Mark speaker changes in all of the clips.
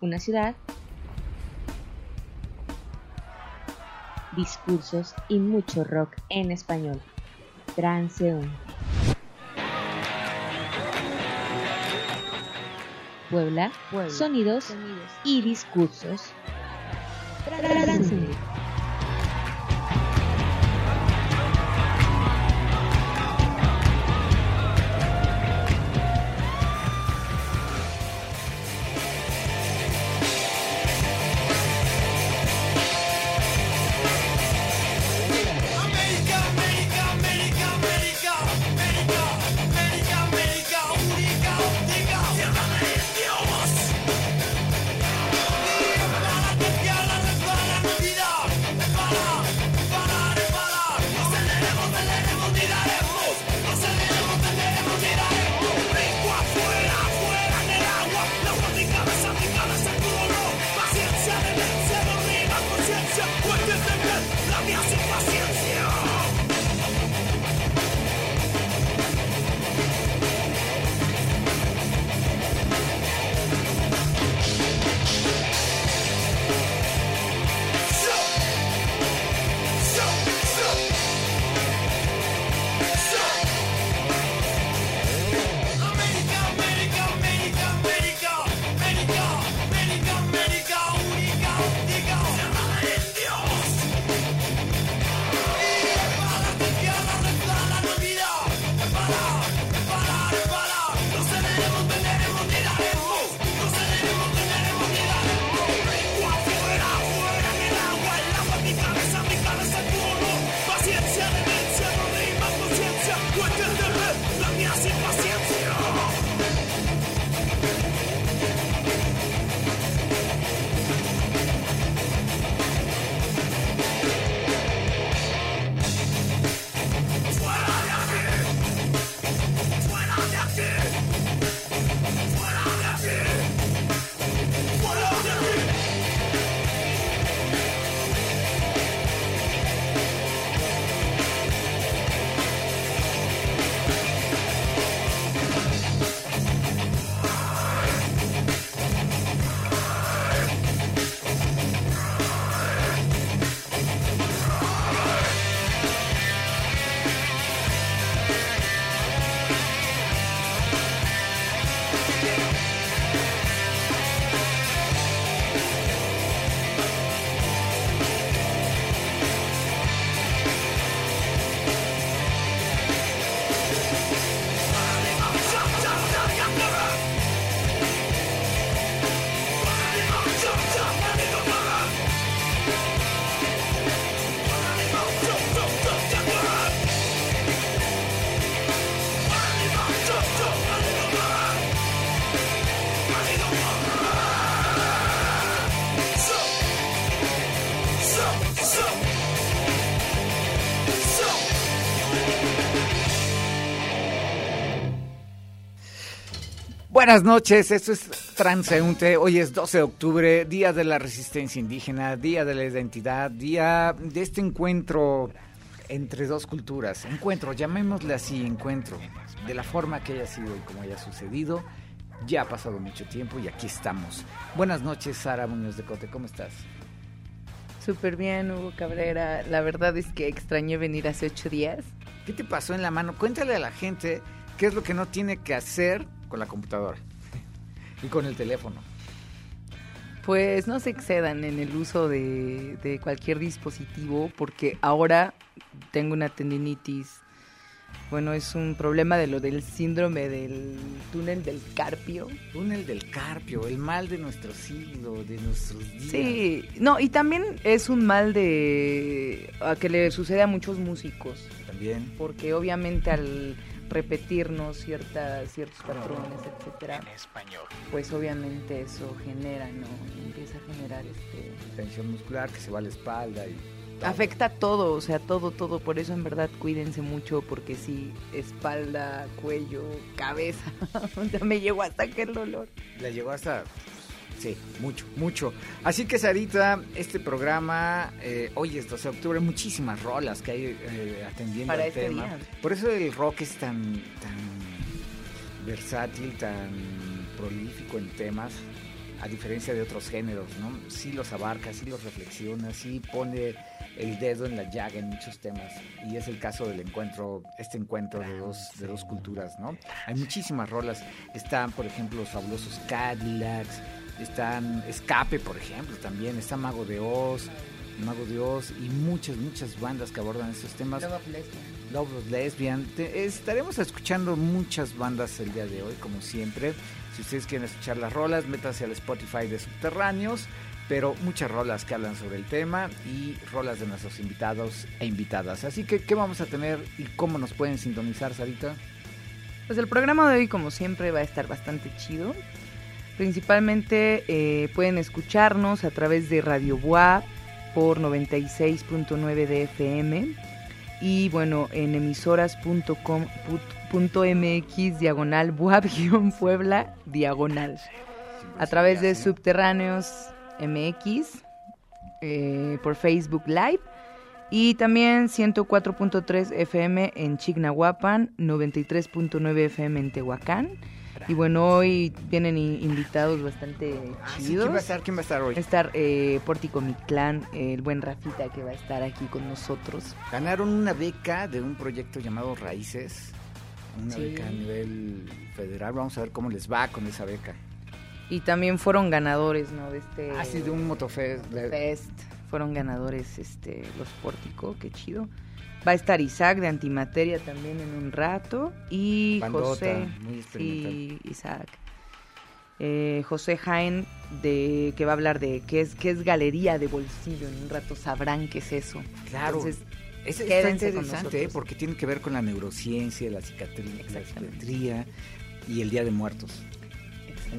Speaker 1: una ciudad, discursos y mucho rock en español. Transeúnte. Puebla, sonidos, y discursos. Transeúnte.
Speaker 2: Buenas noches, esto es Transeúnte. Hoy es 12 de octubre, Día de la Resistencia Indígena, Día de la Identidad, Día de este encuentro entre dos culturas. Encuentro, llamémosle así, encuentro, de la forma que haya sido y como haya sucedido. Ya ha pasado mucho tiempo y aquí estamos. Buenas noches, Sara Muñoz de Cote, ¿cómo estás?
Speaker 3: Súper bien, Hugo Cabrera. La verdad es que extrañé venir hace ocho días.
Speaker 2: ¿Qué te pasó en la mano? Cuéntale a la gente qué es lo que no tiene que hacer con la computadora y con el teléfono.
Speaker 3: Pues no se excedan en el uso de, de cualquier dispositivo porque ahora tengo una tendinitis. Bueno, es un problema de lo del síndrome del túnel del carpio.
Speaker 2: Túnel del carpio, el mal de nuestro siglo, de nuestros días.
Speaker 3: Sí, no, y también es un mal de a que le sucede a muchos músicos,
Speaker 2: También.
Speaker 3: porque obviamente al repetirnos ciertas, ciertos patrones, etcétera,
Speaker 2: español.
Speaker 3: pues obviamente eso genera, ¿no? Empieza a generar este
Speaker 2: Tensión muscular que se va a la espalda y...
Speaker 3: afecta todo, o sea, todo, todo, por eso en verdad cuídense mucho porque sí, espalda, cuello, cabeza, ya me llegó hasta que el dolor.
Speaker 2: Le llegó hasta... Sí, mucho, mucho. Así que Sarita, este programa, eh, hoy es 12 de octubre, muchísimas rolas que hay eh, atendiendo
Speaker 3: Para
Speaker 2: al
Speaker 3: este
Speaker 2: tema.
Speaker 3: día.
Speaker 2: Por eso el rock es tan, tan versátil, tan prolífico en temas. a diferencia de otros géneros, ¿no? Sí los abarca, sí los reflexiona, sí pone el dedo en la llaga en muchos temas. Y es el caso del encuentro, este encuentro de dos, de dos culturas, ¿no? Hay muchísimas rolas. Están, por ejemplo, los fabulosos Cadillacs, están Escape, por ejemplo, también, está Mago de Oz, Mago de Oz y muchas, muchas bandas que abordan estos temas.
Speaker 3: Love of Lesbian.
Speaker 2: Love of Lesbian. Te- estaremos escuchando muchas bandas el día de hoy, como siempre. Si ustedes quieren escuchar las rolas, métanse al Spotify de Subterráneos. Pero muchas rolas que hablan sobre el tema y rolas de nuestros invitados e invitadas. Así que, ¿qué vamos a tener y cómo nos pueden sintonizar, Sarita?
Speaker 3: Pues el programa de hoy, como siempre, va a estar bastante chido. Principalmente eh, pueden escucharnos a través de Radio Boa por 96.9 de FM y bueno, en emisoras.com.mx diagonal Boab-Puebla diagonal. A través de Subterráneos MX eh, por Facebook Live y también 104.3 FM en Chignahuapan, 93.9 FM en Tehuacán. Y bueno, hoy vienen invitados bastante
Speaker 2: Ah, sí,
Speaker 3: chidos.
Speaker 2: ¿Quién va a estar? ¿Quién va a estar hoy?
Speaker 3: Va a estar eh, Pórtico Mictlán, el buen Rafita que va a estar aquí con nosotros.
Speaker 2: Ganaron una beca de un proyecto llamado Raíces. Una
Speaker 3: Sí.
Speaker 2: beca a nivel federal. Vamos a ver cómo les va con esa beca.
Speaker 3: Y también fueron ganadores, ¿no? De este
Speaker 2: Ah, sí, de un motofest. de-.
Speaker 3: Fueron ganadores este los Pórtico, qué chido. Va a estar Isaac de Antimateria también en un rato. Y
Speaker 2: Bandota,
Speaker 3: José.
Speaker 2: muy.
Speaker 3: Sí, Isaac. Eh, José Jaén, de, que va a hablar de qué es, qué es galería de bolsillo. En un rato sabrán qué es eso.
Speaker 2: Claro.
Speaker 3: Entonces,
Speaker 2: Es, está interesante ¿eh? porque tiene que ver con la neurociencia, la psiquiatría, la psiquiatría y el Día de Muertos.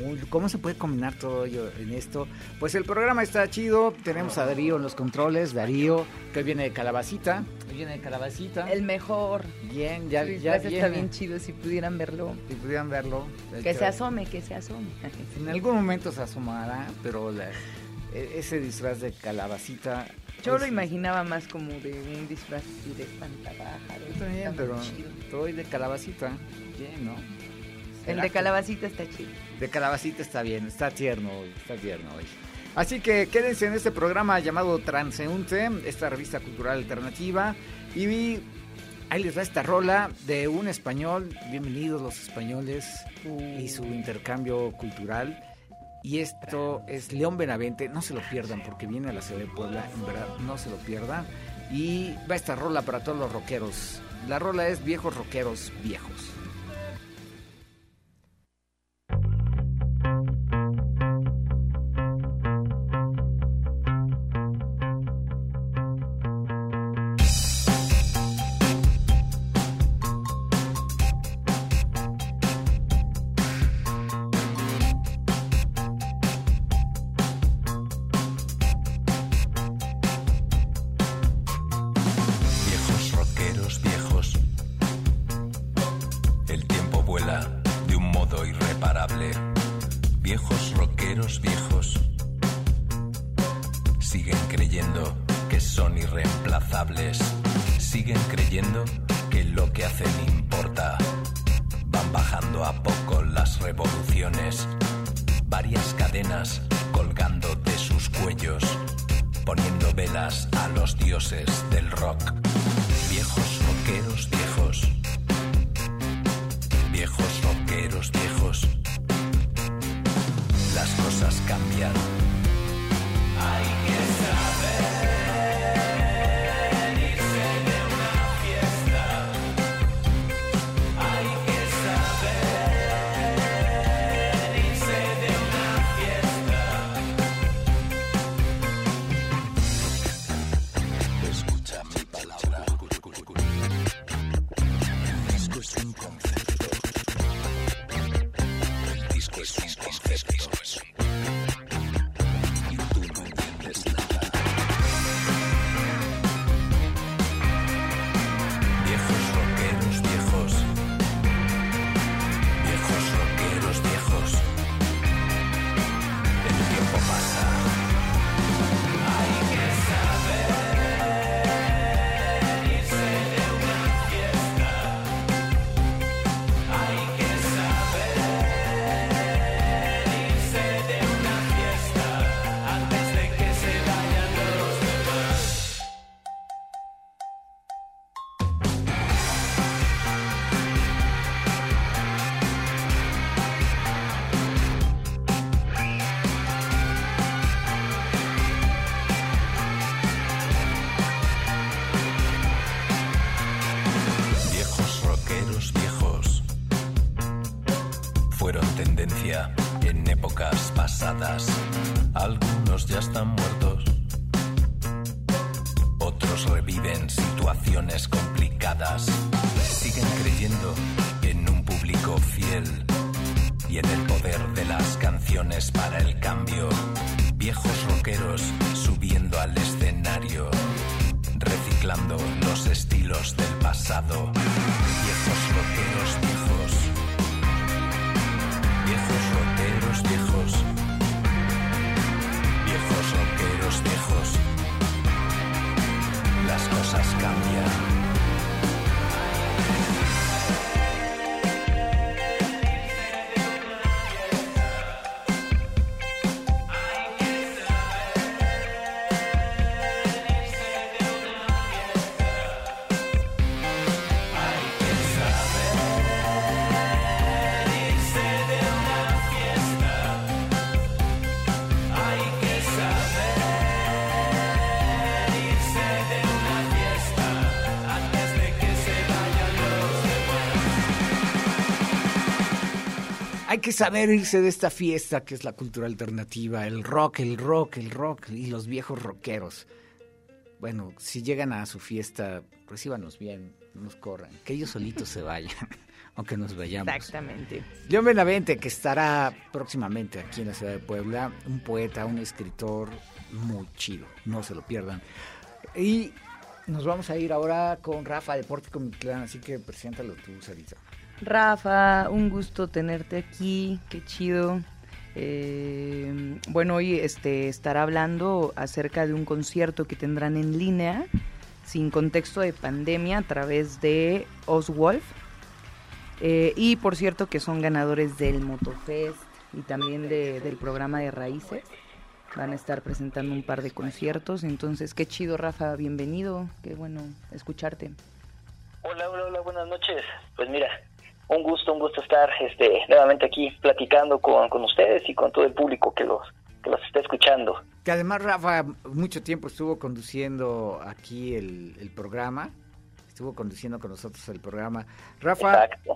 Speaker 2: Uy, ¿Cómo se puede combinar todo ello en esto? Pues el programa está chido. Tenemos a Darío en los controles. Darío, que hoy viene de Calabacita. Viene Calabacita.
Speaker 3: el mejor.
Speaker 2: Bien, ya,
Speaker 3: disfraz está bien chido si pudieran verlo.
Speaker 2: Si pudieran verlo.
Speaker 3: Que se asome, que se asome.
Speaker 2: En algún momento se asomará, pero la- e- ese disfraz de Calabacita.
Speaker 3: Yo
Speaker 2: pues,
Speaker 3: lo imaginaba más como de un disfraz así de
Speaker 2: también,
Speaker 3: Está
Speaker 2: pero
Speaker 3: muy chido.
Speaker 2: estoy de Calabacita. Bien, ¿no?
Speaker 3: El
Speaker 2: ¿Será
Speaker 3: de calabacita está chido.
Speaker 2: De calabacita está bien, está tierno hoy, está tierno hoy. Así que quédense en este programa llamado Transeúnte, esta revista cultural alternativa. Y vi- ahí les da esta rola de un español, bienvenidos los españoles y su intercambio cultural. Y esto es León Benavente, no se lo pierdan porque viene a la ciudad de Puebla, en verdad, no se lo pierdan. Y va esta rola para todos los rockeros. La rola es Viejos Rockeros. Viejos
Speaker 4: que son irreemplazables. Siguen creyendo que lo que hacen importa. Van bajando a poco las revoluciones. Varias cadenas colgando de sus cuellos poniendo velas a los dioses del rock. Viejos rockeros viejos. Viejos rockeros viejos. Las cosas cambian. Hay que saber que saber irse de
Speaker 2: esta fiesta que es la cultura alternativa, el rock, el rock, el rock y los viejos rockeros. Bueno, si llegan a su fiesta, recíbanos bien, no nos corran, que ellos solitos se vayan, aunque nos vayamos.
Speaker 3: Exactamente.
Speaker 2: León Benavente, que estará próximamente aquí en la ciudad de Puebla, un poeta, un escritor muy chido, no se lo pierdan. Y nos vamos a ir ahora con Rafa de Pórtico Mictlán, así que preséntalo tú, Sarita.
Speaker 3: Rafa, un gusto tenerte aquí, qué chido. Eh, bueno, hoy este, estará hablando acerca de un concierto que tendrán en línea, sin contexto de pandemia, a través de Oswolf. Eh, y por cierto que son ganadores del Motofest y también de- del programa de Raíces. Van a estar presentando un par de conciertos. Entonces, qué chido, Rafa, bienvenido. Qué bueno escucharte.
Speaker 5: Hola, hola, hola, buenas noches. Pues mira, un gusto, un gusto estar este, nuevamente aquí platicando con, con ustedes y con todo el público que los, que los está escuchando.
Speaker 2: Que además Rafa mucho tiempo estuvo conduciendo aquí el, el programa, estuvo conduciendo con nosotros el programa. Rafa,
Speaker 5: Exacto.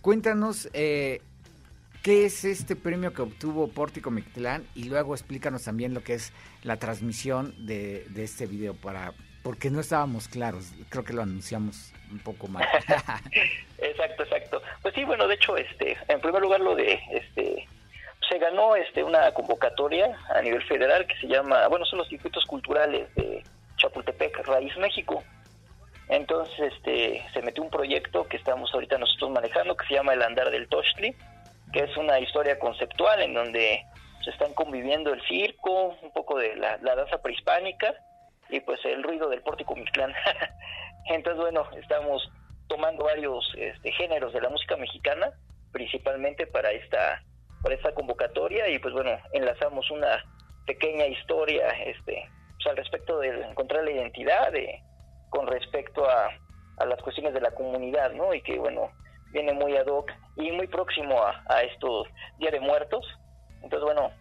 Speaker 2: cuéntanos eh, qué es este premio que obtuvo Pórtico Mictlán y luego explícanos también lo que es la transmisión de, de este video para porque no estábamos claros, creo que lo anunciamos un poco mal.
Speaker 5: Exacto, exacto. Pues sí, bueno, de hecho, este, en primer lugar lo de, este, se ganó, este, una convocatoria a nivel federal que se llama, bueno, son los circuitos culturales de Chapultepec, Raíz México. Entonces, este, se metió un proyecto que estamos ahorita nosotros manejando que se llama El Andar del Tochtli, que es una historia conceptual en donde se están conviviendo el circo, un poco de la, la danza prehispánica y pues el ruido del pórtico Mictlán. Entonces, bueno, estamos tomando varios este, géneros de la música mexicana, principalmente para esta, para esta convocatoria, y pues bueno, enlazamos una pequeña historia este, pues, al respecto de encontrar la identidad de, con respecto a, a las cuestiones de la comunidad, ¿no? Y que bueno, viene muy ad hoc y muy próximo a, a estos Día de Muertos. Entonces, bueno,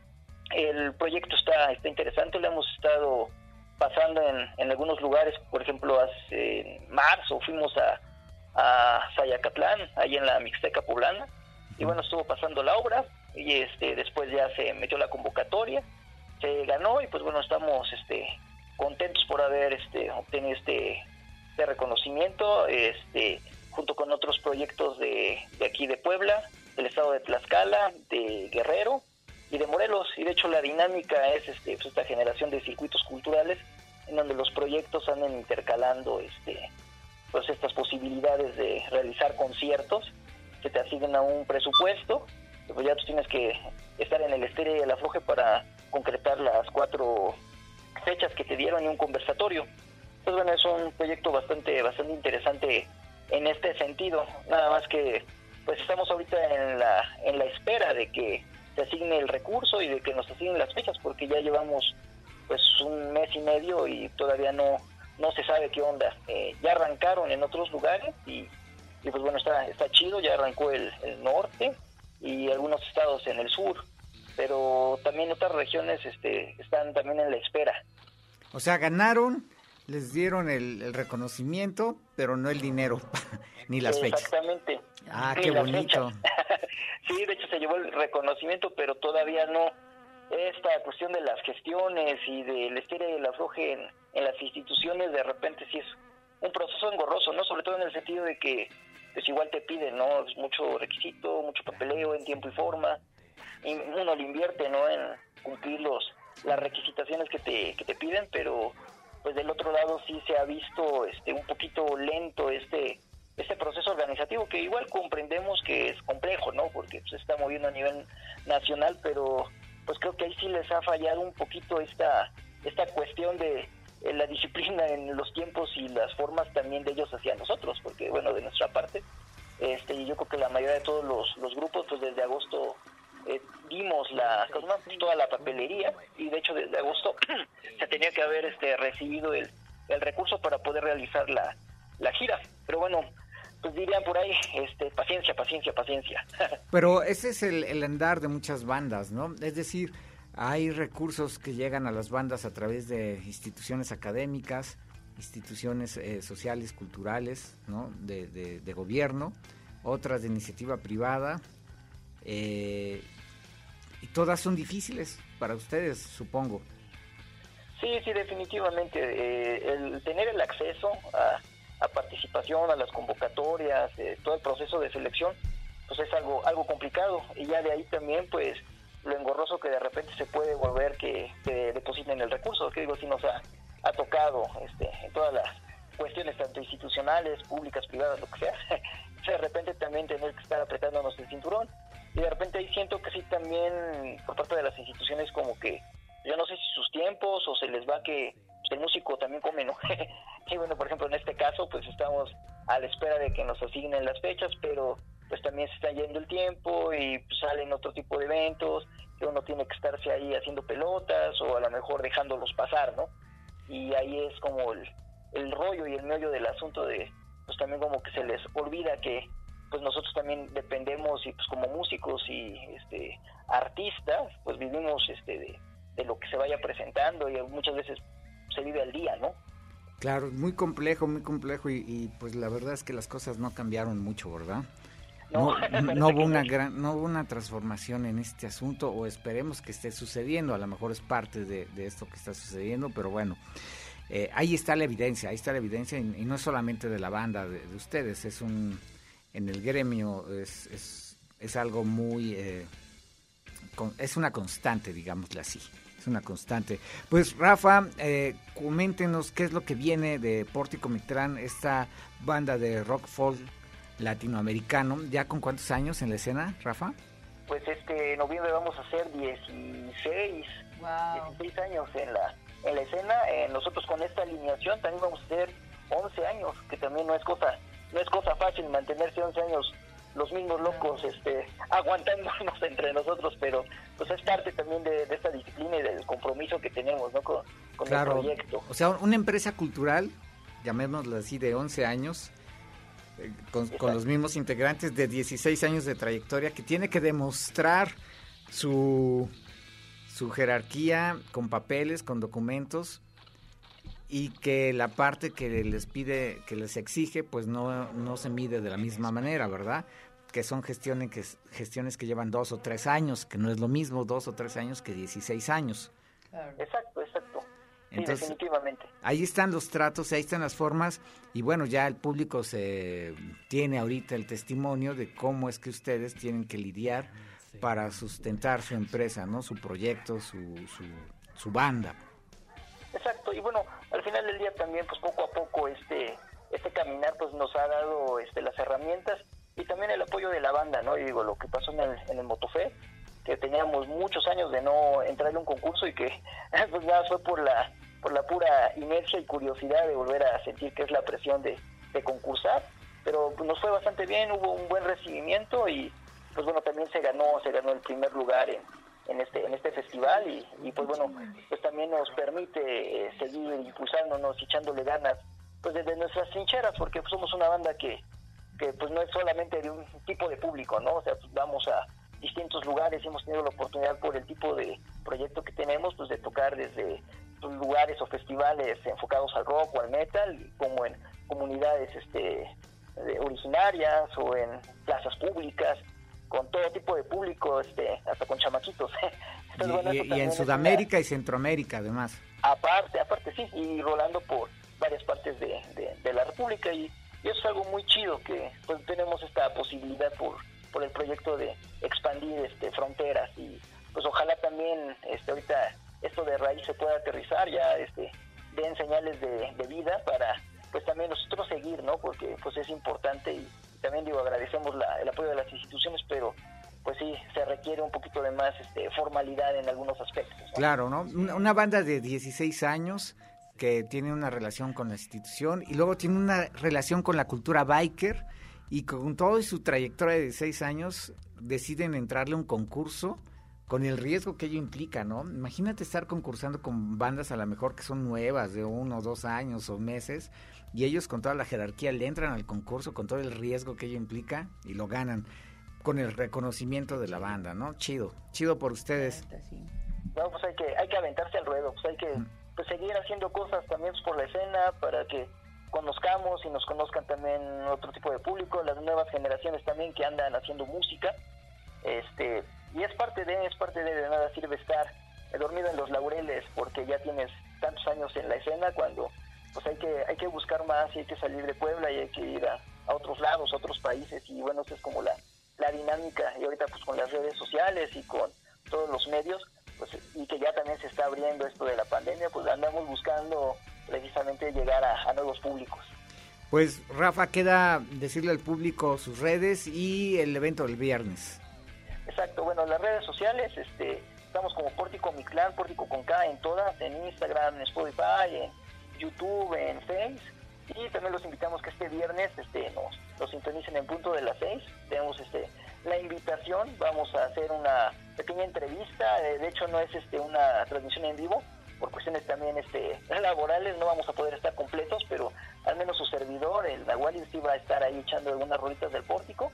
Speaker 5: el proyecto está, está interesante, lo hemos estado pasando en, en algunos lugares, por ejemplo, hace en marzo fuimos a, a Zayacatlán, ahí en la Mixteca Poblana, y bueno, estuvo pasando la obra, y este después ya se metió la convocatoria, se ganó, y pues bueno, estamos este contentos por haber este obtenido este, este reconocimiento, este junto con otros proyectos de, de aquí de Puebla, del estado de Tlaxcala, de Guerrero, y de Morelos. Y de hecho la dinámica es este, pues, esta generación de circuitos culturales en donde los proyectos andan intercalando este, pues estas posibilidades de realizar conciertos, se te asigna un presupuesto, pues ya tú tienes que estar en el estéreo y el afloje para concretar las cuatro fechas que te dieron y un conversatorio. Pues bueno, es un proyecto bastante, bastante interesante en este sentido, nada más que pues estamos ahorita en la, en la espera de que se asigne el recurso y de que nos asignen las fechas porque ya llevamos pues un mes y medio y todavía no no se sabe qué onda Eh, ya arrancaron en otros lugares y, y, pues bueno está está chido ya arrancó el, el norte y algunos estados en el sur pero también otras regiones este están también en la espera
Speaker 2: o sea, ganaron Les dieron el, el reconocimiento, pero no el dinero, ni las fechas.
Speaker 5: Exactamente.
Speaker 2: Ah, qué bonito.
Speaker 5: sí, de hecho se llevó el reconocimiento, pero todavía no. Esta cuestión de las gestiones y del estire y el afloje en, en las instituciones, de repente sí es un proceso engorroso, ¿no? Sobre todo en el sentido de que, pues igual te piden, ¿no? Es mucho requisito, mucho papeleo en tiempo y forma. Y uno le invierte, ¿no? En cumplir los, las requisitaciones que te, que te piden, pero pues del otro lado sí se ha visto este un poquito lento este este proceso organizativo que igual comprendemos que es complejo, ¿no? Porque se está moviendo a nivel nacional, pero pues creo que ahí sí les ha fallado un poquito esta esta cuestión de eh, la disciplina en los tiempos y las formas también de ellos hacia nosotros, porque bueno, de nuestra parte, este yo creo que la mayoría de todos los, grupos pues desde agosto eh, dimos la ¿cómo se llama? Pues, toda la papelería y de hecho desde agosto se tenía que haber este recibido el, el recurso para poder realizar la, la gira pero bueno pues dirían por ahí este paciencia paciencia paciencia
Speaker 2: Pero ese es el, el andar de muchas bandas, ¿no? Es decir, hay recursos que llegan a las bandas a través de instituciones académicas, instituciones eh, sociales, culturales, ¿no? De, de- de gobierno, otras de iniciativa privada, eh, y todas son difíciles para ustedes, supongo.
Speaker 5: Sí, sí, definitivamente. eh, el tener el acceso a, a participación, a las convocatorias, eh, todo el proceso de selección, pues es algo algo complicado. Y ya de ahí también, pues, lo engorroso que de repente se puede volver que, que depositen el recurso, que digo, si nos ha, ha tocado este, en todas las cuestiones, tanto institucionales, públicas, privadas, lo que sea, de repente también tener que estar apretándonos el cinturón. Y de repente ahí siento que sí también por parte de las instituciones como que yo no sé si sus tiempos o se les va que el músico también come, ¿no? y bueno, por ejemplo, en este caso, pues estamos a la espera de que nos asignen las fechas, pero pues también se está yendo el tiempo y pues, salen otro tipo de eventos que uno tiene que estarse ahí haciendo pelotas o a lo mejor dejándolos pasar, ¿no? Y ahí es como el, el rollo y el meollo del asunto de, pues también como que se les olvida que pues nosotros también dependemos y pues como músicos y este artistas pues vivimos este de, de lo que se vaya presentando y muchas veces se vive al día no
Speaker 2: Claro, muy complejo, muy complejo y, y, pues la verdad es que las cosas no cambiaron mucho, ¿verdad?
Speaker 5: No,
Speaker 2: No,
Speaker 5: parece
Speaker 2: no hubo una gran, no hubo una transformación en este asunto o esperemos que esté sucediendo. A lo mejor es parte de, de esto que está sucediendo, pero bueno, eh, ahí está la evidencia, ahí está la evidencia y, y no es solamente de la banda de, de ustedes, es un en el gremio es, es, es algo muy eh, con- es una constante, digámosle así. Es una constante. Pues Rafa, eh, coméntenos qué es lo que viene de Pórtico Mitrán, esta banda de rock folk latinoamericano. ¿Ya con cuántos años en la escena, Rafa?
Speaker 5: pues este noviembre vamos a hacer 16
Speaker 3: Wow.
Speaker 5: 16 años en la en la escena Eh, nosotros con esta alineación también vamos a hacer 11 años que también no es cosa no es cosa fácil mantenerse 11 años los mismos locos este aguantándonos entre nosotros pero pues es parte también de, de esta disciplina y del compromiso que tenemos no con, con el proyecto.
Speaker 2: O sea, una empresa cultural, llamémoslo así, de 11 años, eh, con, con los mismos integrantes de 16 años de trayectoria, que tiene que demostrar su, su jerarquía con papeles, con documentos, y que la parte que les pide, que les exige, pues no, no se mide de la misma manera, ¿verdad? Que son gestiones que, gestiones que llevan dos o tres años, que no es lo mismo dos o tres años que 16 años.
Speaker 5: exacto exacto sí
Speaker 2: Entonces-
Speaker 5: definitivamente
Speaker 2: Ahí están los tratos, ahí están las formas y bueno, ya el público se tiene ahorita el testimonio de cómo es que ustedes tienen que lidiar para sustentar su empresa, ¿no? Su proyecto, su, su, su banda.
Speaker 5: Exacto, y bueno, al final del día también, pues poco a poco este este caminar pues nos ha dado este las herramientas y también el apoyo de la banda, ¿no? Y digo, lo que pasó en el, en el Motofe, que teníamos muchos años de no entrar en un concurso y que pues nada fue por la por la pura inercia y curiosidad de volver a sentir que es la presión de, de concursar, pero pues, nos fue bastante bien, hubo un buen recibimiento y pues bueno, también se ganó, se ganó el primer lugar en, en este en este festival y, pues bueno pues también nos permite eh, seguir impulsándonos echándole ganas pues desde nuestras trincheras porque somos una banda que que pues no es solamente de un tipo de público no o sea pues, vamos a distintos lugares y hemos tenido la oportunidad por el tipo de proyecto que tenemos pues de tocar desde pues, lugares o festivales enfocados al rock o al metal, como en comunidades este, de- originarias o en plazas públicas, con todo tipo de público, este, hasta con chamaquitos.
Speaker 2: Y,
Speaker 5: bueno,
Speaker 2: en
Speaker 5: una-
Speaker 2: Sudamérica y Centroamérica, además.
Speaker 5: Aparte, aparte sí, y rolando por varias partes de, de- de la República y, y eso es algo muy chido que pues tenemos esta posibilidad por, por el proyecto de expandir este fronteras y pues ojalá también este ahorita esto de raíz se pueda aterrizar ya este den señales de, vida para pues también nosotros seguir no porque pues es importante y también digo agradecemos la- el apoyo de las instituciones pero pues sí se requiere un poquito de más este formalidad en algunos aspectos.
Speaker 2: Claro, ¿no? Una banda de 16 años que tiene una relación con la institución y luego tiene una relación con la cultura biker y con toda su trayectoria de 16 años deciden entrarle a un concurso con el riesgo que ello implica, ¿no? Imagínate estar concursando con bandas a lo mejor que son nuevas, de uno o dos años o meses, y ellos con toda la jerarquía le entran al concurso con todo el riesgo que ello implica y lo ganan con el reconocimiento de la banda, ¿no? Chido, chido por ustedes.
Speaker 5: No, pues hay que, hay que aventarse al ruedo, pues hay que pues, seguir haciendo cosas también pues, por la escena para que conozcamos y nos conozcan también otro tipo de público, las nuevas generaciones también que andan haciendo música, este y es parte de, es parte de, nada sirve estar dormido en los laureles porque ya tienes tantos años en la escena cuando pues hay que, hay que buscar más y hay que salir de Puebla y hay que ir a, a otros lados, a otros países. Y bueno, esa es como la, la dinámica. Y ahorita pues con las redes sociales y con todos los medios pues y que ya también se está abriendo esto de la pandemia pues andamos buscando precisamente llegar a, a nuevos públicos
Speaker 2: Pues Rafa, queda decirle al público sus redes y el evento del viernes.
Speaker 5: exacto bueno las redes sociales este estamos como Pórtico Mictlán Pórtico con K en todas en Instagram en Spotify en YouTube en Face y también los invitamos que este viernes este nos, nos sintonicen en punto de las 6 tenemos este la invitación vamos a hacer una pequeña entrevista eh, de hecho no es este una transmisión en vivo por cuestiones también este laborales no vamos a poder estar completos pero al menos su servidor el Nahuali sí va a estar ahí echando algunas rolitas del pórtico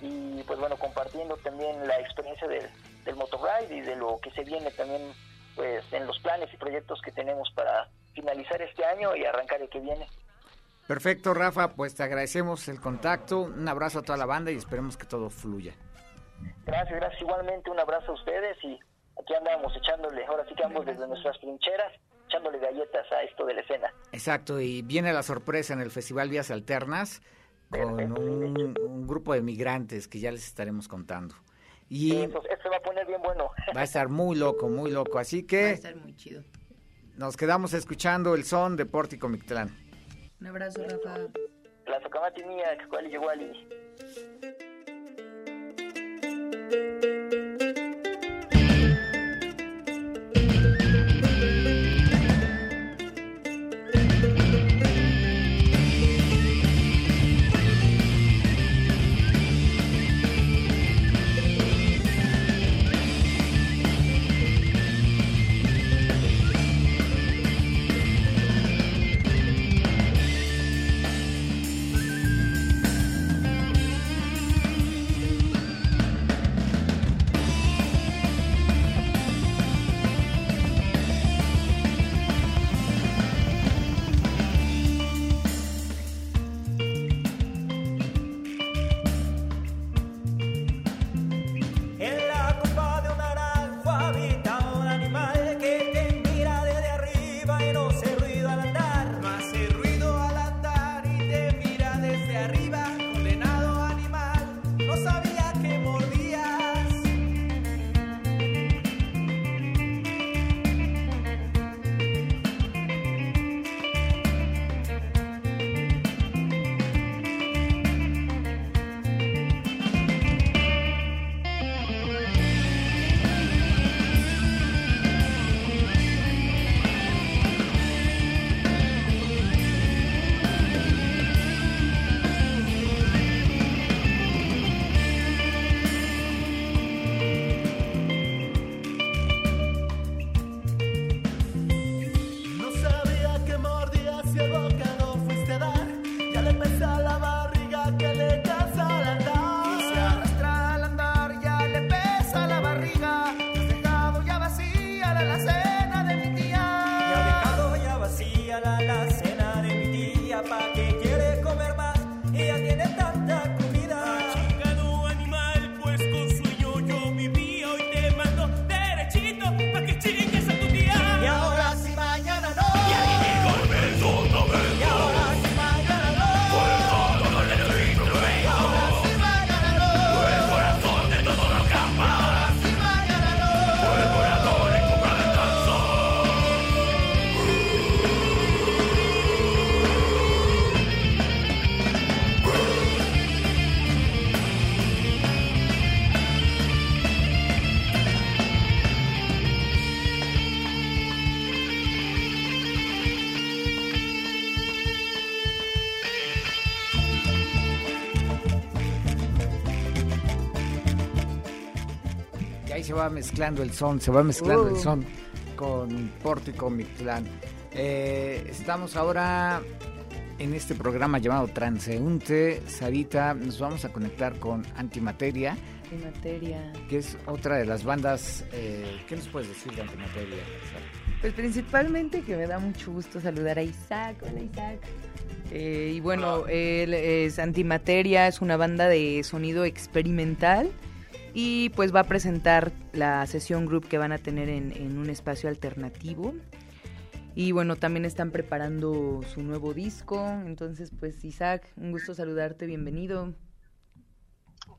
Speaker 5: y pues bueno compartiendo también la experiencia del, del motorride y de lo que se viene también pues en los planes y proyectos que tenemos para finalizar este año y arrancar el que viene
Speaker 2: Perfecto, Rafa, pues te agradecemos el contacto, un abrazo a toda la banda y esperemos que todo fluya.
Speaker 5: Gracias, gracias. Igualmente un abrazo a ustedes y aquí andamos echándole, ahora sí que ambos desde nuestras trincheras, echándole galletas a esto de la escena.
Speaker 2: Exacto, y viene la sorpresa en el Festival Vías Alternas con un, un grupo de migrantes que ya les estaremos contando. Y
Speaker 5: Eso, se va a poner bien bueno.
Speaker 2: va a estar muy loco, muy loco. Así
Speaker 3: Va a
Speaker 2: que
Speaker 3: estar muy chido.
Speaker 2: nos quedamos escuchando el son de Pórtico Mictlán.
Speaker 3: Un abrazo, Rafa.
Speaker 5: La socamati mía, que cual igual
Speaker 2: va mezclando el son, se va mezclando el
Speaker 3: Uh.
Speaker 2: son con Pórtico Mictlán. Eh, estamos ahora en este programa llamado Transeúnte. Sarita, nos vamos a conectar con Antimateria,
Speaker 3: En materia.
Speaker 2: que es otra de las bandas. eh, ¿Qué nos puedes decir de Antimateria?
Speaker 3: Pues principalmente que me da mucho gusto saludar a Isaac. Hola Isaac. Eh, y bueno, él es Antimateria, es una banda de sonido experimental y pues va a presentar la sesión group que van a tener en, en un espacio alternativo. Y bueno, también están preparando su nuevo disco. Entonces, pues Isaac, un gusto saludarte, bienvenido.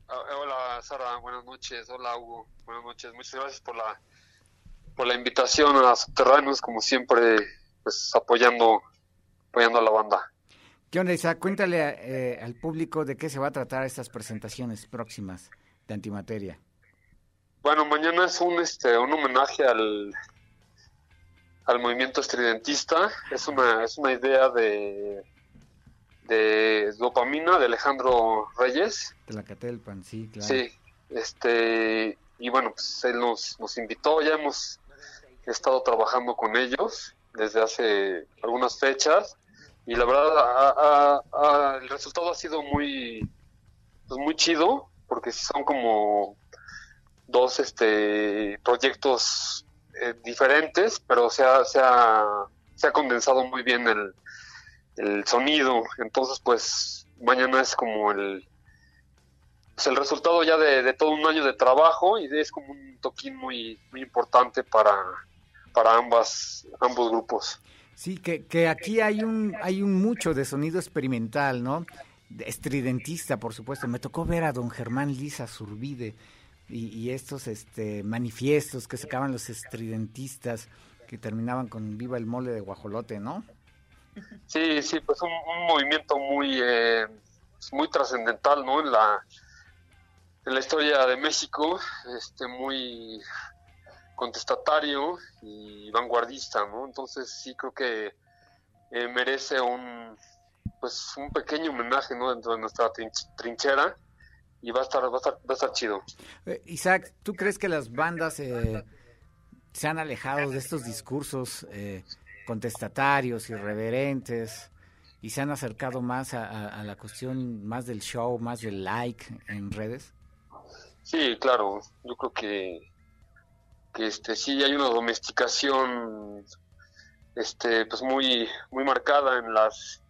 Speaker 6: Ah, Hola Sara, buenas noches. Hola Hugo, buenas noches. Muchas gracias por la por la invitación a Subterráneos, como siempre, pues apoyando apoyando a la banda.
Speaker 2: ¿Qué onda, Isaac? Cuéntale eh, al público de qué se va a tratar estas presentaciones próximas de Antimateria.
Speaker 6: Bueno, mañana es un este un homenaje al al movimiento estridentista. Es una es una idea de de dopamina de Alejandro Reyes.
Speaker 2: Tlacatelpan, sí, claro.
Speaker 6: Sí, este, y bueno, pues él nos, nos invitó, ya hemos estado trabajando con ellos desde hace algunas fechas y la verdad a- a- a- el resultado ha sido muy, pues muy chido porque son como dos este proyectos eh, diferentes, pero se ha, se ha, se ha condensado muy bien el, el sonido, entonces pues mañana es como el pues, el resultado ya de, de todo un año de trabajo y es como un toquín muy muy importante para para ambas ambos grupos.
Speaker 2: Sí, que, que aquí hay un hay un mucho de sonido experimental, ¿no? De Estridentista, por supuesto. Me tocó ver a don Germán Lisa Zurbide y, estos este manifiestos que sacaban los estridentistas que terminaban con Viva el mole de guajolote, ¿no?
Speaker 6: Sí, sí, pues un, movimiento muy eh, muy trascendental, ¿no? En la en la historia de México, este muy contestatario y vanguardista, ¿no? Entonces sí creo que eh, merece un pues un pequeño homenaje, ¿no? Dentro de nuestra trinch- trinchera y va a estar va a estar, va a estar chido.
Speaker 2: Eh, Isaac, ¿tú crees que las bandas eh, se han alejado de estos discursos eh, contestatarios, irreverentes, y se han acercado más a, a- a la cuestión más del show, más del like en redes?
Speaker 6: Sí, claro, yo creo que, que este sí hay una domesticación este pues muy muy marcada en las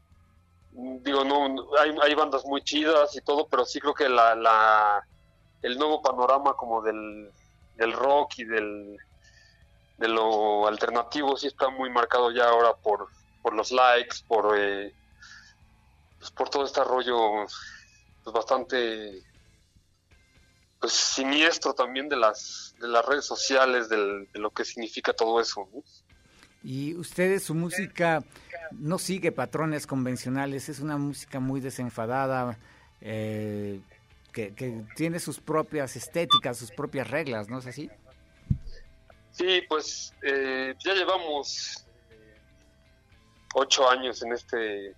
Speaker 6: digo no hay, hay bandas muy chidas y todo, pero sí creo que la, la el nuevo panorama como del, del rock y del de lo alternativo sí está muy marcado ya ahora por por los likes, por eh, pues por todo este rollo pues bastante pues siniestro también de las de las redes sociales del- de lo que significa todo eso ¿no?
Speaker 2: Y ustedes, su música no sigue patrones convencionales, es una música muy desenfadada, eh, que, que tiene sus propias estéticas, sus propias reglas, ¿no es así?
Speaker 6: sí pues eh, ya llevamos eh, ocho años en este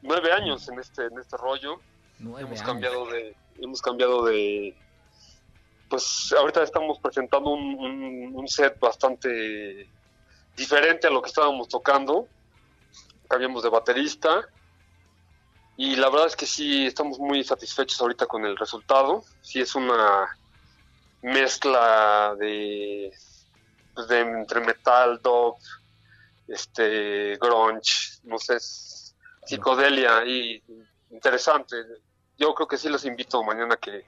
Speaker 6: nueve años en este en este rollo
Speaker 2: Nueve
Speaker 6: hemos
Speaker 2: años.
Speaker 6: cambiado de hemos cambiado de pues ahorita estamos presentando un, un- un set bastante diferente a lo que estábamos tocando cambiamos de baterista. Y la verdad es que sí estamos muy satisfechos ahorita con el resultado. Sí es una mezcla de pues, de entre metal dub este grunge no sé psicodelia y interesante. Yo creo que sí los invito mañana que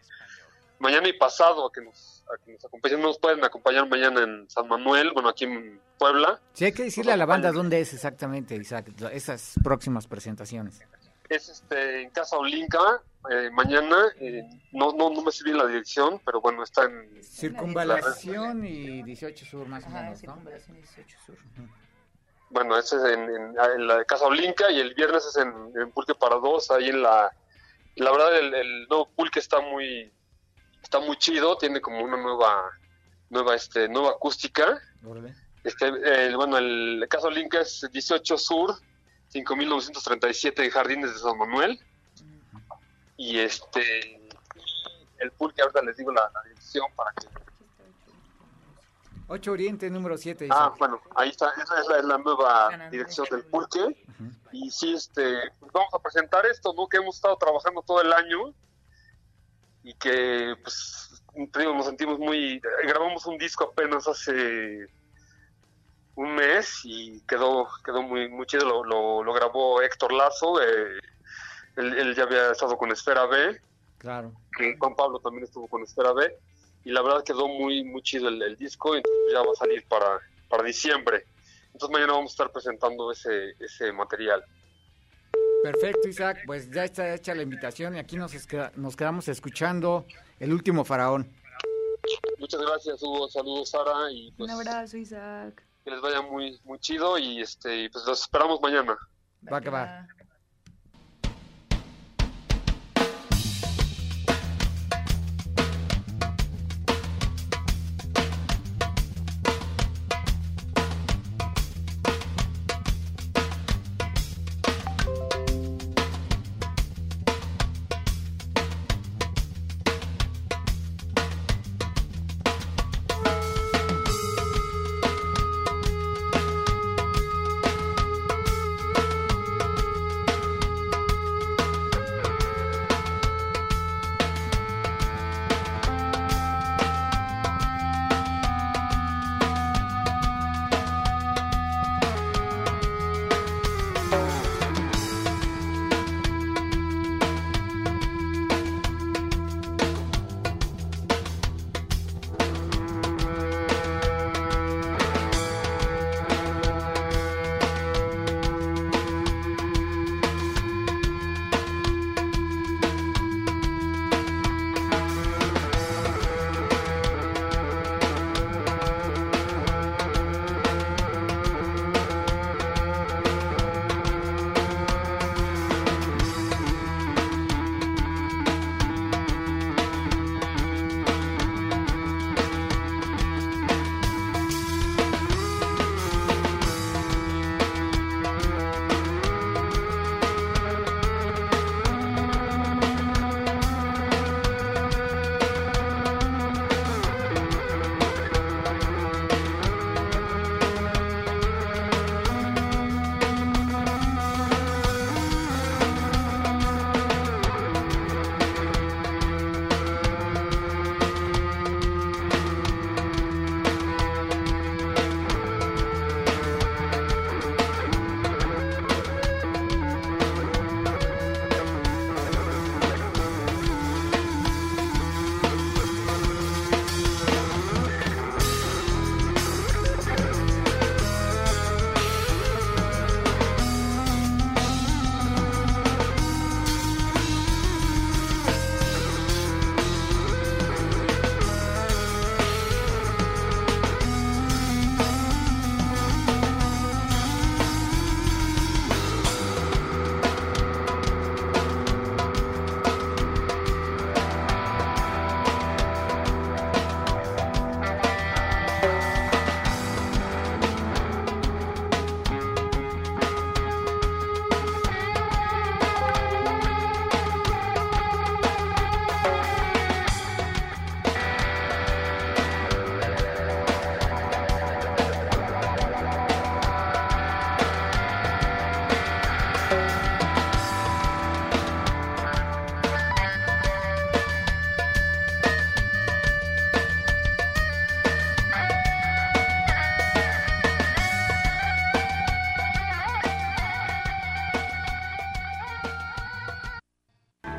Speaker 6: mañana y pasado a que nos a que nos acompañen nos pueden acompañar mañana en San Manuel bueno aquí en Puebla
Speaker 2: Sí, hay que decirle a la banda dónde es exactamente, Isaac, esas próximas presentaciones.
Speaker 6: es este en Casa Olinka eh, mañana eh, no, no no me sé bien la dirección pero bueno está en
Speaker 2: Circunvalación y 18 Sur, más o menos, ¿no?
Speaker 3: Circunvalación 18 Sur.
Speaker 6: bueno ese es en, en- en la Casa Olinka y el viernes es en, en Pulque para dos ahí en la la verdad el, el nuevo Pulque está muy está muy chido tiene como una nueva nueva este nueva acústica
Speaker 2: Órale.
Speaker 6: Este, el- bueno, el caso Link es 18 Sur, 5937 en Jardines de San Manuel. Y este, el pool que ahorita les digo la, la dirección para que
Speaker 2: 8 Oriente, número 7.
Speaker 6: Ah, bueno, ahí está, esa es la, es la nueva dirección del pulque. Y sí, este, pues vamos a presentar esto, ¿no? Que hemos estado trabajando todo el año y que, pues, te digo, nos sentimos muy... Grabamos un disco apenas hace un mes y quedó quedó muy muy chido, lo, lo, lo grabó Héctor Lazo, eh, él, él ya había estado con Esfera B,
Speaker 2: Claro.
Speaker 6: que Juan Pablo también estuvo con Esfera B. Y la verdad quedó muy muy chido el, el disco entonces ya va a salir para, para diciembre. Entonces mañana vamos a estar presentando ese ese material
Speaker 2: Perfecto, Isaac. Pues ya está hecha la invitación y aquí nos, quedamos escuchando El último faraón.
Speaker 6: muchas gracias Hugo saludos Sara y pues
Speaker 3: Un abrazo, Isaac.
Speaker 6: que les vaya muy muy chido y este y, pues los esperamos mañana
Speaker 2: Va que va.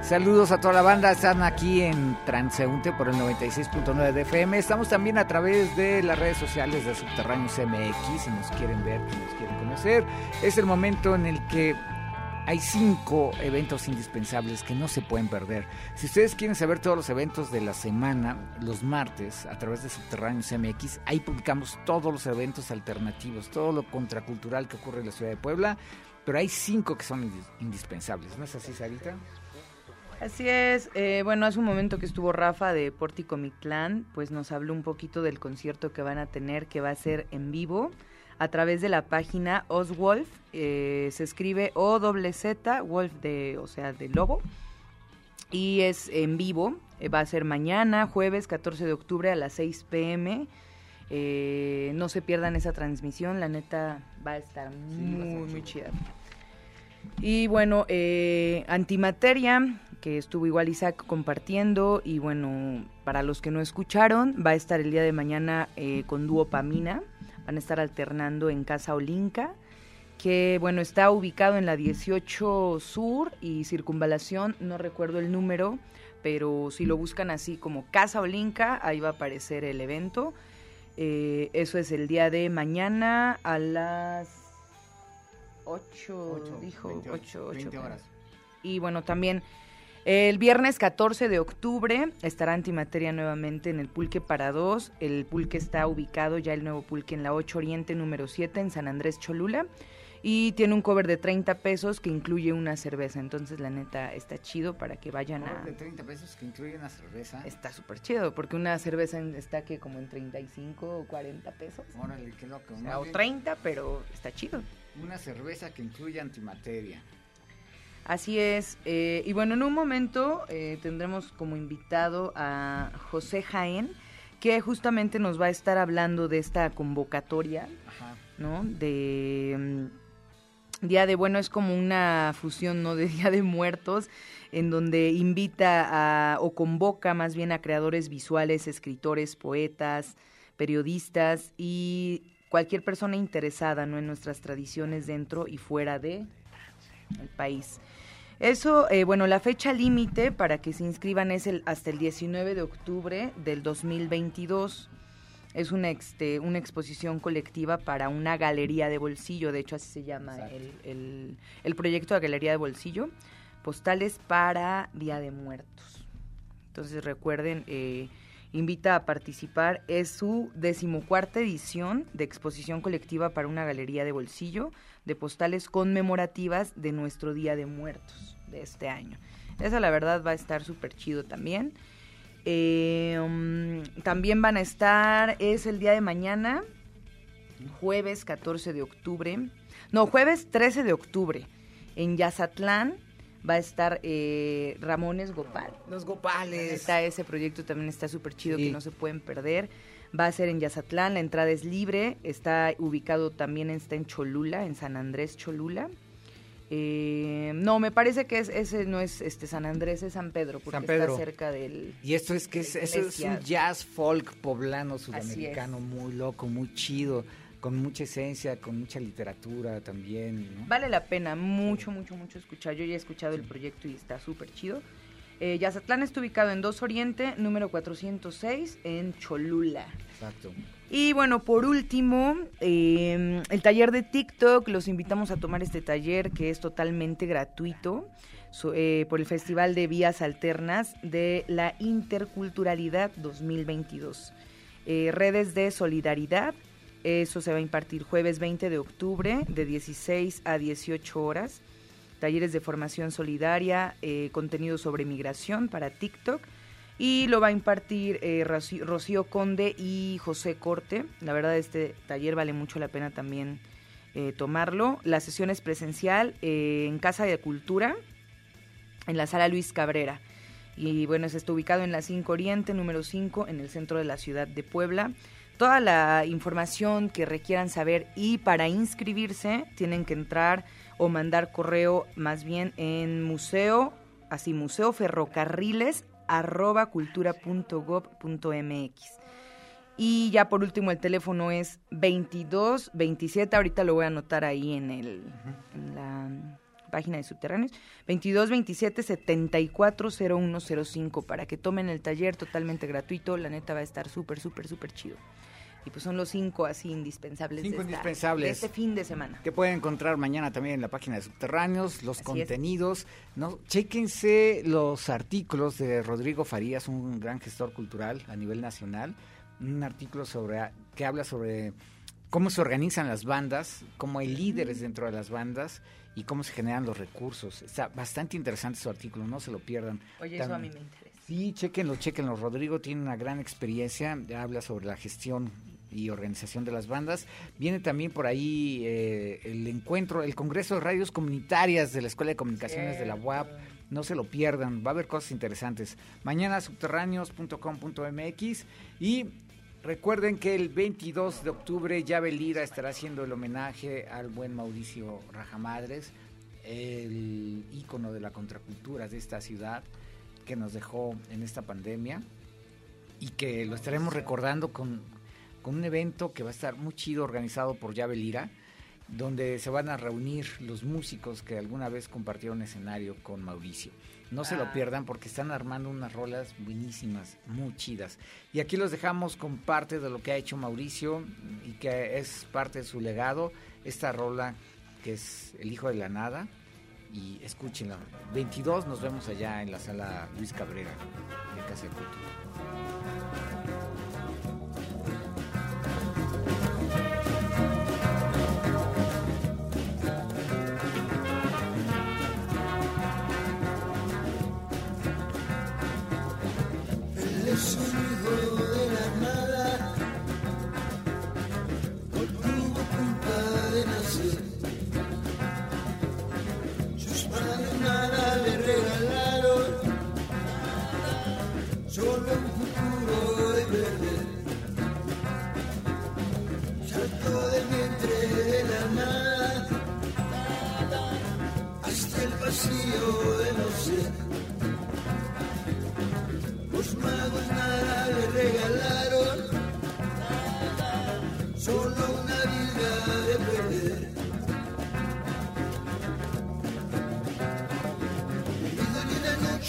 Speaker 2: Saludos a toda la banda, están aquí en Transeúnte por el 96.9 de FM. Estamos también a través de las redes sociales de Subterráneos MX, si nos quieren ver, si nos quieren conocer. Es el momento en el que hay cinco eventos indispensables que no se pueden perder. Si ustedes quieren saber todos los eventos de la semana, los martes, a través de Subterráneos MX, ahí publicamos todos los eventos alternativos, todo lo contracultural que ocurre en la ciudad de Puebla, pero hay cinco que son indis- indispensables. ¿No es así, Sarita?
Speaker 3: Así es, eh, bueno, hace un momento que estuvo Rafa de Pórtico Mictlán, pues nos habló un poquito del concierto que van a tener, que va a ser en vivo, a través de la página Oswolf, eh, se escribe O Z, Wolf de, o sea, de lobo, y es en vivo, eh, va a ser mañana, jueves 14 de octubre a las 6 pm, Eh, no se pierdan esa transmisión, la neta va a estar muy, muy chida. Y bueno, eh, Antimateria, que estuvo igual Isaac compartiendo, y bueno, para los que no escucharon, va a estar el día de mañana eh, con Dúo Pamina, van a estar alternando en Casa Olinca, que bueno, está ubicado en la 18 Sur y Circunvalación, no recuerdo el número, pero si lo buscan así como Casa Olinca, ahí va a aparecer el evento. Eh, eso es el día de mañana a las 8, dijo,
Speaker 2: 20,
Speaker 3: 8,
Speaker 2: 20 horas.
Speaker 3: Y bueno, también el viernes 14 de octubre estará Antimateria nuevamente en el Pulque para dos. El Pulque está ubicado ya el nuevo Pulque en la 8 Oriente número 7 en San Andrés Cholula. Y tiene un cover de 30 pesos que incluye una cerveza. Entonces, la neta, está chido para que vayan a...
Speaker 2: De 30 pesos que incluye una cerveza.
Speaker 3: Está súper chido, porque una cerveza está que como en 35 o 40 pesos.
Speaker 2: Órale, qué loco.
Speaker 3: O sea, o
Speaker 2: bien,
Speaker 3: 30, pero está chido.
Speaker 2: Una cerveza que incluye antimateria.
Speaker 3: Así es. eh, y bueno, en un momento eh, tendremos como invitado a José Jaén, que justamente nos va a estar hablando de esta convocatoria,
Speaker 2: Ajá.
Speaker 3: ¿no? De mm, Día de, bueno, es como una fusión, ¿no? De Día de Muertos, en donde invita a, o convoca más bien a creadores visuales, escritores, poetas, periodistas y cualquier persona interesada, ¿no? En nuestras tradiciones dentro y fuera de el país. Eso, eh, bueno, la fecha límite para que se inscriban es el, hasta el 19 de octubre del 2022. Es una, este, una exposición colectiva para una galería de bolsillo, de hecho así se llama el- el proyecto de Galería de Bolsillo, postales para Día de Muertos. Entonces recuerden, eh, invita a participar, es su decimocuarta edición de exposición colectiva para una galería de bolsillo de postales conmemorativas de nuestro Día de Muertos de este año. Esa la verdad va a estar súper chido también. Eh, mm, también van a estar, es el día de mañana, jueves 14 de octubre, no, jueves 13 de octubre, en Yazatlán va a estar eh, Ramones Gopal.
Speaker 2: Los gopales.
Speaker 3: Está ese proyecto también está súper chido
Speaker 2: Sí.
Speaker 3: que no se pueden perder. Va a ser en Yazatlán, la entrada es libre, está ubicado también está en Cholula, en San Andrés Cholula. Eh, no, me parece que es, ese no es este San Andrés, es San Pedro, porque
Speaker 2: San Pedro.
Speaker 3: está cerca del...
Speaker 2: Y esto es que es,
Speaker 3: de
Speaker 2: eso es un jazz folk poblano sudamericano muy loco, muy chido, con mucha esencia, con mucha literatura también. ¿no?
Speaker 3: Vale la pena mucho, mucho, mucho escuchar. Yo ya he escuchado el proyecto y está súper chido. Eh, Yazatlán está ubicado en 2 Oriente, número 406, en Cholula.
Speaker 2: Exacto.
Speaker 3: Y bueno, por último, eh, el taller de TikTok, los invitamos a tomar este taller que es totalmente gratuito so- eh, por el Festival de Vías Alternas de la Interculturalidad 2022. Eh, redes de solidaridad, eso se va a impartir jueves 20 de octubre de 16 a 18 horas. Talleres de formación solidaria, eh, contenido sobre migración para TikTok y lo va a impartir eh, Rocío, Conde y José Corte. La verdad, este taller vale mucho la pena también eh, tomarlo. La sesión es presencial en Casa de Cultura, en la sala Luis Cabrera. Y bueno, es está ubicado en la 5 Oriente, número 5, en el centro de la ciudad de Puebla. Toda la información que requieran saber y para inscribirse tienen que entrar o mandar correo más bien en museo, así museo ferrocarriles arroba cultura.gov.mx. Y ya por último el teléfono es 22 27, ahorita lo voy a anotar ahí en, el, en la página de Subterráneos, 22 27 74 0105 para que tomen el taller totalmente gratuito, la neta va a estar súper, súper, súper chido. Y pues son los cinco así indispensables,
Speaker 2: Cinco
Speaker 3: de, esta-
Speaker 2: indispensables.
Speaker 3: de este fin de semana.
Speaker 2: Que pueden encontrar mañana también en la página de Subterráneos, los
Speaker 3: Así es.
Speaker 2: contenidos. ¿no? Chéquense los artículos de Rodrigo Farías, un gran gestor cultural a nivel nacional. Un artículo sobre que habla sobre cómo se organizan las bandas, cómo hay líderes dentro de las bandas y cómo se generan los recursos. Está bastante interesante su artículo, no se lo pierdan.
Speaker 3: Oye, eso a mí me interesa.
Speaker 2: Sí, chequenlo, chequenlo. Rodrigo tiene una gran experiencia, habla sobre la gestión y organización de las bandas. Viene también por ahí eh, el encuentro, el Congreso de Radios Comunitarias de la Escuela de Comunicaciones de la UAP. No se lo pierdan, va a haber cosas interesantes. Mañana subterráneos.com.mx y Recuerden que el 22 de octubre Llave Lira estará haciendo el homenaje al buen Mauricio Rajamadres, el ícono de la contracultura de esta ciudad que nos dejó en esta pandemia y que lo estaremos recordando con, con un evento que va a estar muy chido organizado por Llave Lira, donde se van a reunir los músicos que alguna vez compartieron escenario con Mauricio. No se
Speaker 3: Ah.
Speaker 2: lo pierdan porque están armando unas rolas buenísimas, muy chidas. Y aquí los dejamos con parte de lo que ha hecho Mauricio y que es parte de su legado, esta rola que es El Hijo de la Nada. Y escúchenla. 22 nos vemos allá en la sala Luis Cabrera de Casa de Cultura.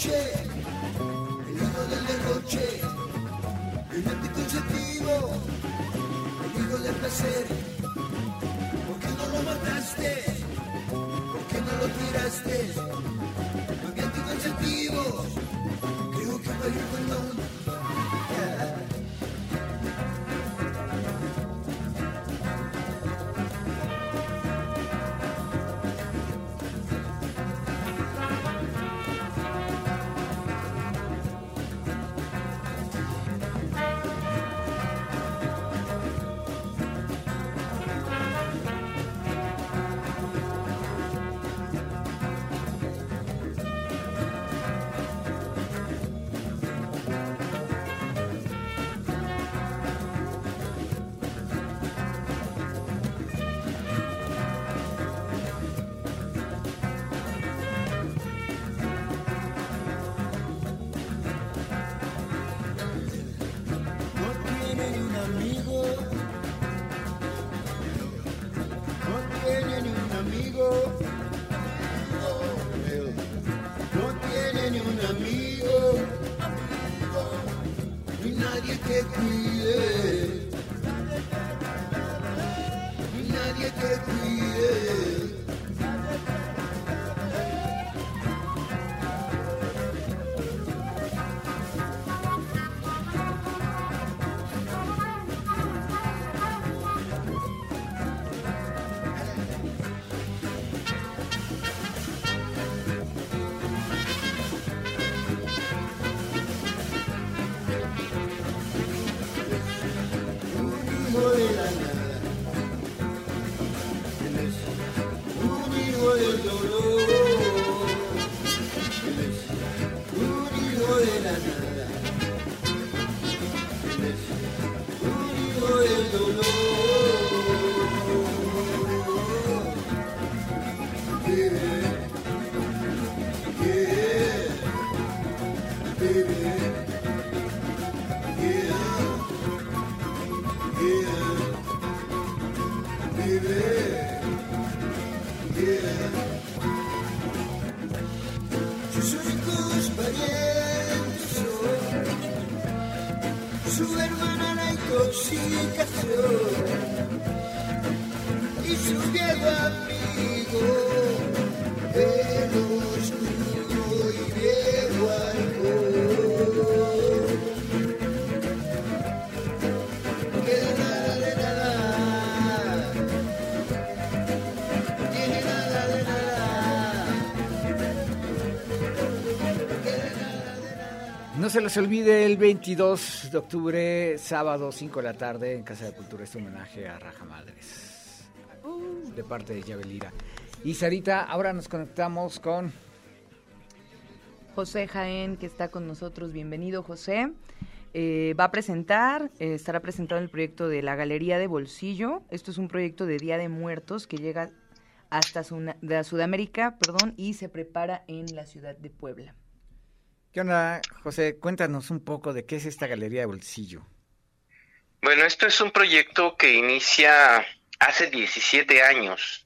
Speaker 7: El hijo del derroche, el anticonceptivo, el hijo del placer. ¿Por qué no lo mataste? ¿Por qué no lo tiraste?
Speaker 2: Se les olvide el 22 de octubre, sábado 5 de la tarde, en Casa de Cultura, este homenaje a Raja Madres, de parte de Yavelira. Y Sarita, ahora nos conectamos con
Speaker 3: José Jaén, que está con nosotros. Bienvenido, José. eh, va a presentar, eh, estará presentado el proyecto de la Galería de Bolsillo. Esto es un proyecto de Día de Muertos que llega hasta Suna- de Sudamérica perdón, y se prepara en la ciudad de Puebla.
Speaker 2: ¿Qué onda, José? Cuéntanos un poco de qué es esta galería de bolsillo.
Speaker 8: Bueno, esto es un proyecto que inicia hace 17 años,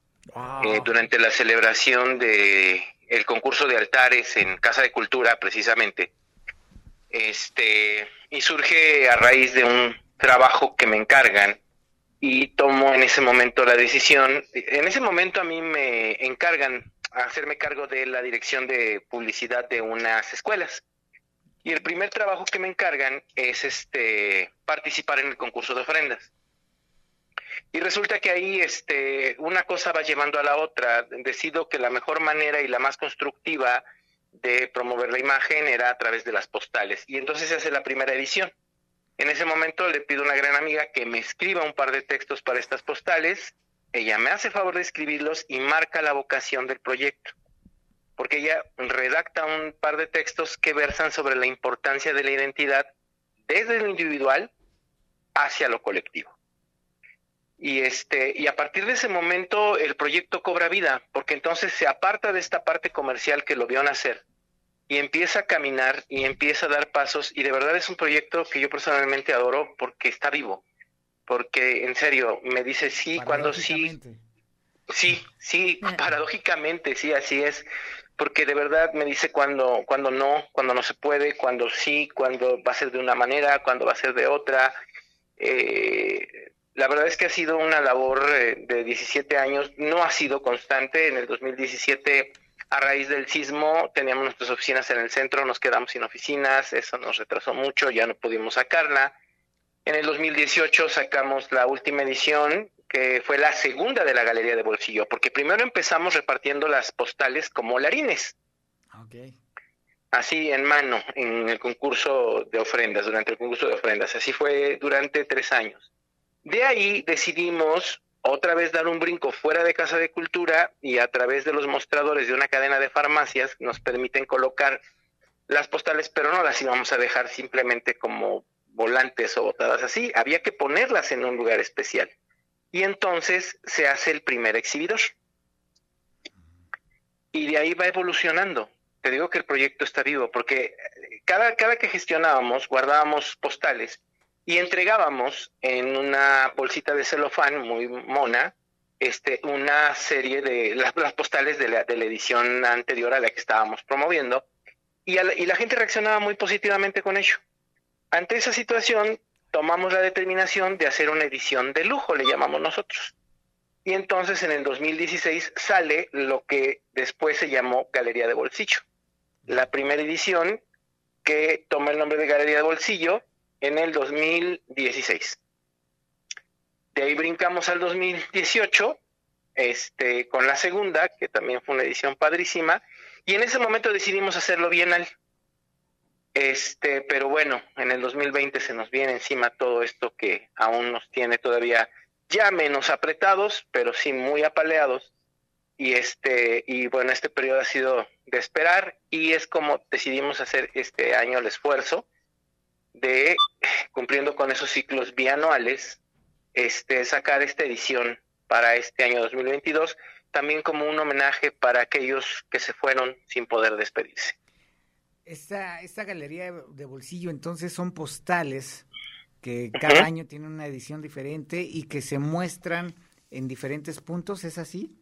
Speaker 8: eh, durante la celebración de el concurso de altares en Casa de Cultura, precisamente. Este, y surge a raíz de un trabajo que me encargan y tomo en ese momento la decisión. En ese momento a mí me encargan hacerme cargo de la dirección de publicidad de unas escuelas. Y el primer trabajo que me encargan es este participar en el concurso de ofrendas. Y resulta que ahí este una cosa va llevando a la otra. Decido que la mejor manera y la más constructiva de promover la imagen era a través de las postales. Y entonces se hace la primera edición. En ese momento le pido a una gran amiga que me escriba un par de textos para estas postales. Ella me hace favor de escribirlos y marca la vocación del proyecto. Porque ella redacta un par de textos que versan sobre la importancia de la identidad desde lo individual hacia lo colectivo. Y este y a partir de ese momento el proyecto cobra vida, porque entonces se aparta de esta parte comercial que lo vio nacer y empieza a caminar y empieza a dar pasos y de verdad es un proyecto que yo personalmente adoro porque está vivo. Porque en serio me dice sí cuando sí, sí, sí, paradójicamente sí, así es. Porque de verdad me dice cuando, cuando no, cuando no se puede, cuando sí, cuando va a ser de una manera, cuando va a ser de otra. Eh, la verdad es que ha sido una labor eh, de 17 años, no ha sido constante. En el 2017, a raíz del sismo, teníamos nuestras oficinas en el centro, nos quedamos sin oficinas, eso nos retrasó mucho, ya no pudimos sacarla. En el 2018 sacamos la última edición, que fue la segunda de la Galería de Bolsillo, porque primero empezamos repartiendo las postales como larines así en mano en el concurso de ofrendas, durante el concurso de ofrendas. Así fue durante tres años. De ahí decidimos otra vez dar un brinco fuera de Casa de Cultura y a través de los mostradores de una cadena de farmacias nos permiten colocar las postales, pero no las íbamos a dejar simplemente como volantes o botadas así, había que ponerlas en un lugar especial. Y entonces se hace el primer exhibidor. Y de ahí va evolucionando. Te digo que el proyecto está vivo, porque cada, cada que gestionábamos, guardábamos postales y entregábamos en una bolsita de celofán muy mona este, una serie de las, postales de la, de la edición anterior a la que estábamos promoviendo y, la, y la gente reaccionaba muy positivamente con ello. Ante esa situación tomamos la determinación de hacer una edición de lujo, le llamamos nosotros. Y entonces en el 2016 sale lo que después se llamó Galería de Bolsillo. La primera edición que toma el nombre de Galería de Bolsillo en el 2016. De ahí brincamos al 2018, este, con la segunda, que también fue una edición padrísima, y en ese momento decidimos hacerlo bienal. Este, pero bueno, en el 2020 se nos viene encima todo esto que aún nos tiene todavía ya menos apretados, pero sí muy apaleados. Y este, y bueno, este periodo ha sido de esperar y es como decidimos hacer este año el esfuerzo de cumpliendo con esos ciclos bianuales, este sacar esta edición para este año 2022 también como un homenaje para aquellos que se fueron sin poder despedirse.
Speaker 2: Esta, esta galería de bolsillo entonces son postales que cada año tienen una edición diferente y que se muestran en diferentes puntos, ¿es así?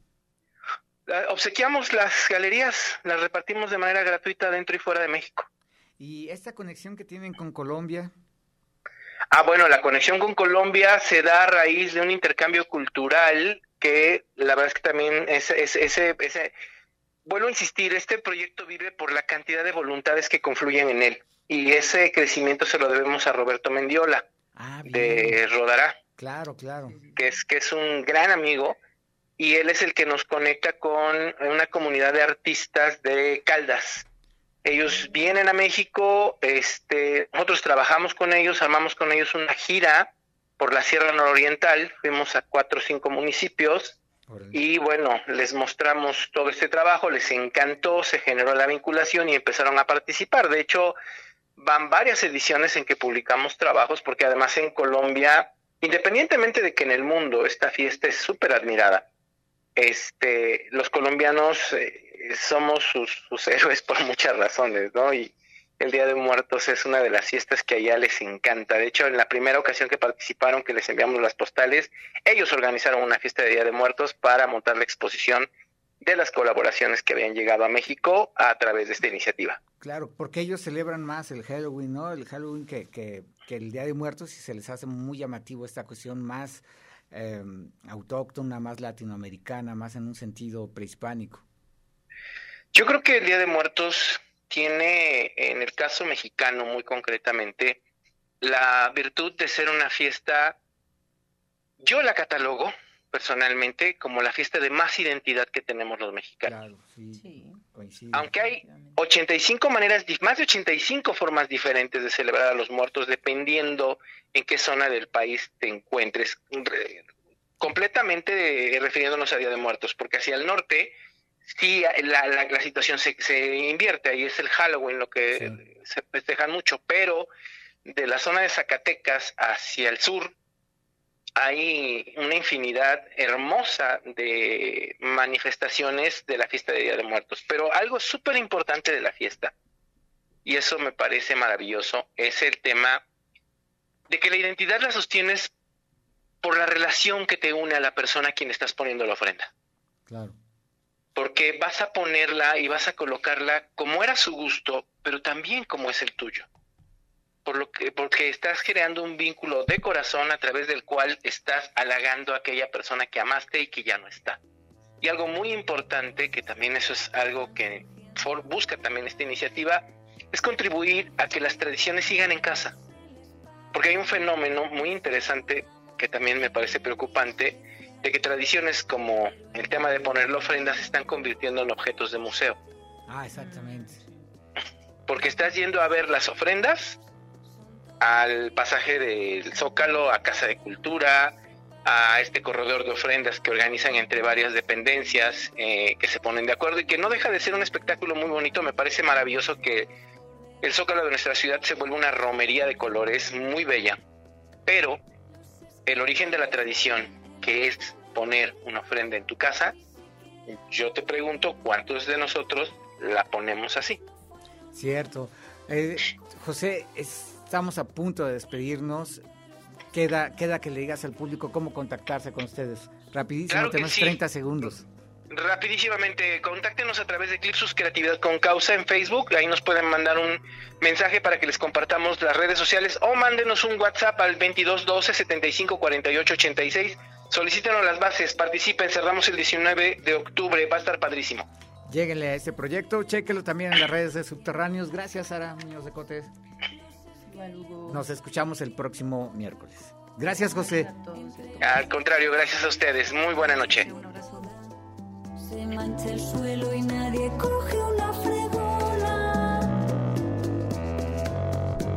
Speaker 8: Ah, Obsequiamos las galerías, las repartimos de manera gratuita dentro y fuera de México.
Speaker 2: Y esta conexión que tienen con Colombia,
Speaker 8: Ah, bueno, la conexión con Colombia se da a raíz de un intercambio cultural que la verdad es que también es, es- ese, ese, vuelvo a insistir, este proyecto vive por la cantidad de voluntades que confluyen en él. Y ese crecimiento se lo debemos a Roberto Mendiola de Rodará.
Speaker 2: claro, claro.
Speaker 8: que es, que es un gran amigo y él es el que nos conecta con una comunidad de artistas de Caldas. Ellos vienen a México, este, nosotros trabajamos con ellos, armamos con ellos una gira por la Sierra Nororiental, fuimos a cuatro o cinco municipios y bueno, les mostramos todo este trabajo, les encantó, se generó la vinculación y empezaron a participar. De hecho, van varias ediciones en que publicamos trabajos, porque además en Colombia, independientemente de que en el mundo esta fiesta es súper admirada, este, los colombianos eh, somos sus, sus héroes por muchas razones, ¿no? Y el Día de Muertos es una de las fiestas que allá les encanta. De hecho, en la primera ocasión que participaron, que les enviamos las postales, ellos organizaron una fiesta de Día de Muertos para montar la exposición de las colaboraciones que habían llegado a México a través de esta iniciativa.
Speaker 2: Claro, porque ellos celebran más el Halloween, ¿no? El Halloween que, que, que el Día de Muertos y se les hace muy llamativo esta cuestión más eh, autóctona, más latinoamericana, más en un sentido prehispánico.
Speaker 8: Yo creo que el Día de Muertos tiene, en el caso mexicano muy concretamente, la virtud de ser una fiesta, yo la catalogo personalmente como la fiesta de más identidad que tenemos los mexicanos.
Speaker 2: Claro, sí, coincido.
Speaker 8: Aunque hay 85 maneras, más de 85 formas diferentes de celebrar a los muertos, dependiendo en qué zona del país te encuentres, re- completamente eh, refiriéndonos a Día de Muertos, porque hacia el norte sí la, la- la situación se, se invierte, ahí es el Halloween lo que se festejan mucho, pero de la zona de Zacatecas hacia el sur hay una infinidad hermosa de manifestaciones de la fiesta de Día de Muertos, pero algo súper importante de la fiesta, y eso me parece maravilloso, es el tema de que la identidad la sostienes por la relación que te une a la persona a quien estás poniendo la ofrenda
Speaker 2: Claro.
Speaker 8: Porque vas a ponerla y vas a colocarla como era su gusto, pero también como es el tuyo. Por lo que, porque estás creando un vínculo de corazón a través del cual estás halagando a aquella persona que amaste y que ya no está. Y algo muy importante, que también eso es algo que busca también esta iniciativa, es contribuir a que las tradiciones sigan en casa. Porque hay un fenómeno muy interesante que también me parece preocupante, de que tradiciones como el tema de poner la ofrenda se están convirtiendo en objetos de museo.
Speaker 2: Ah, exactamente.
Speaker 8: Porque estás yendo a ver las ofrendas al pasaje del Zócalo, a Casa de Cultura, a este corredor de ofrendas que organizan entre varias dependencias eh, que se ponen de acuerdo y que no deja de ser un espectáculo muy bonito. Me parece maravilloso que el Zócalo de nuestra ciudad se vuelva una romería de colores muy bella, pero el origen de la tradición, que es poner una ofrenda en tu casa, yo te pregunto cuántos de nosotros la ponemos así.
Speaker 2: Cierto. Eh, José, estamos a punto de despedirnos. Queda, queda que le digas al público cómo contactarse con ustedes. Rapidísimo,
Speaker 8: Claro
Speaker 2: tenemos
Speaker 8: sí.
Speaker 2: 30 segundos.
Speaker 8: Rapidísimamente, contáctenos a través de Clipsus Creatividad con Causa en Facebook. Ahí nos pueden mandar un mensaje para que les compartamos las redes sociales o mándenos un WhatsApp al 22 12 75 48 86. Solicítenos las bases, participen, cerramos el 19 de octubre, va a estar padrísimo.
Speaker 2: Lléguenle a este proyecto, chéquelo también en las redes de Subterráneos. Gracias, Sara Muñoz de Cotes. Nos escuchamos el próximo miércoles. Gracias, José.
Speaker 8: Al contrario, gracias a ustedes. Muy buena noche.
Speaker 9: Se mancha el suelo y nadie coge una fregona.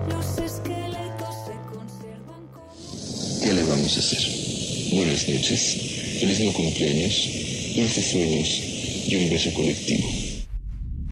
Speaker 9: Los esqueletos se conservan con...
Speaker 10: ¿Qué le vamos a hacer? Buenas noches, feliz no cumpleaños, dulces sueños y un beso colectivo.